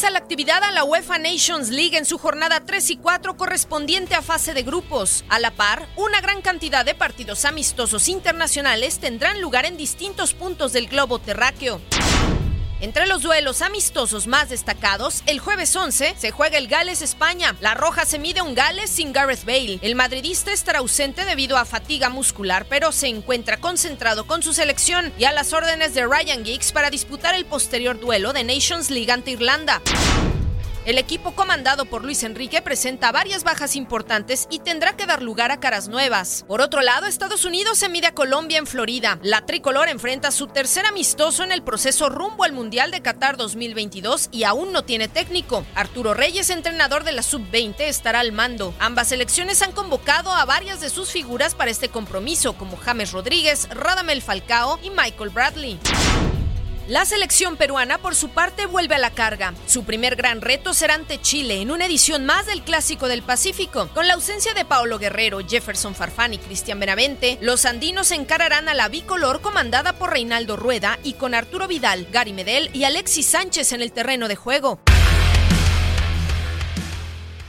Regresa la actividad a la UEFA Nations League en su jornada 3 y 4 correspondiente a fase de grupos. A la par, una gran cantidad de partidos amistosos internacionales tendrán lugar en distintos puntos del globo terráqueo. Entre los duelos amistosos más destacados, el jueves 11 se juega el Gales-España. La Roja se mide un Gales sin Gareth Bale. El madridista estará ausente debido a fatiga muscular, pero se encuentra concentrado con su selección y a las órdenes de Ryan Giggs para disputar el posterior duelo de Nations League ante Irlanda. El equipo comandado por Luis Enrique presenta varias bajas importantes y tendrá que dar lugar a caras nuevas. Por otro lado, Estados Unidos se mide a Colombia en Florida. La tricolor enfrenta su tercer amistoso en el proceso rumbo al Mundial de Qatar 2022 y aún no tiene técnico. Arturo Reyes, entrenador de la Sub-20, estará al mando. Ambas selecciones han convocado a varias de sus figuras para este compromiso, como James Rodríguez, Radamel Falcao y Michael Bradley. La selección peruana, por su parte, vuelve a la carga. Su primer gran reto será ante Chile en una edición más del Clásico del Pacífico. Con la ausencia de Paulo Guerrero, Jefferson Farfán y Cristian Benavente, los andinos encararán a la bicolor comandada por Reinaldo Rueda y con Arturo Vidal, Gary Medel y Alexis Sánchez en el terreno de juego.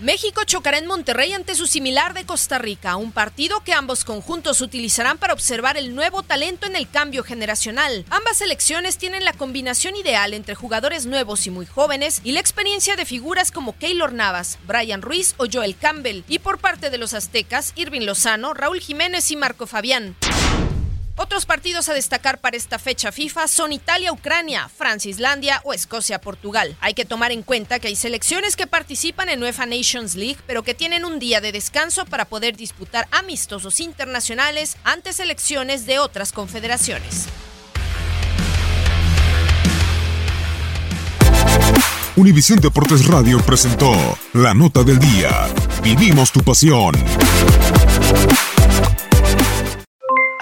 México chocará en Monterrey ante su similar de Costa Rica, un partido que ambos conjuntos utilizarán para observar el nuevo talento en el cambio generacional. Ambas selecciones tienen la combinación ideal entre jugadores nuevos y muy jóvenes y la experiencia de figuras como Keylor Navas, Brian Ruiz o Joel Campbell, y por parte de los aztecas, Irving Lozano, Raúl Jiménez y Marco Fabián. Otros partidos a destacar para esta fecha FIFA son Italia-Ucrania, Francia-Islandia o Escocia-Portugal. Hay que tomar en cuenta que hay selecciones que participan en UEFA Nations League, pero que tienen un día de descanso para poder disputar amistosos internacionales ante selecciones de otras confederaciones. Univisión Deportes Radio presentó La Nota del Día. Vivimos tu pasión.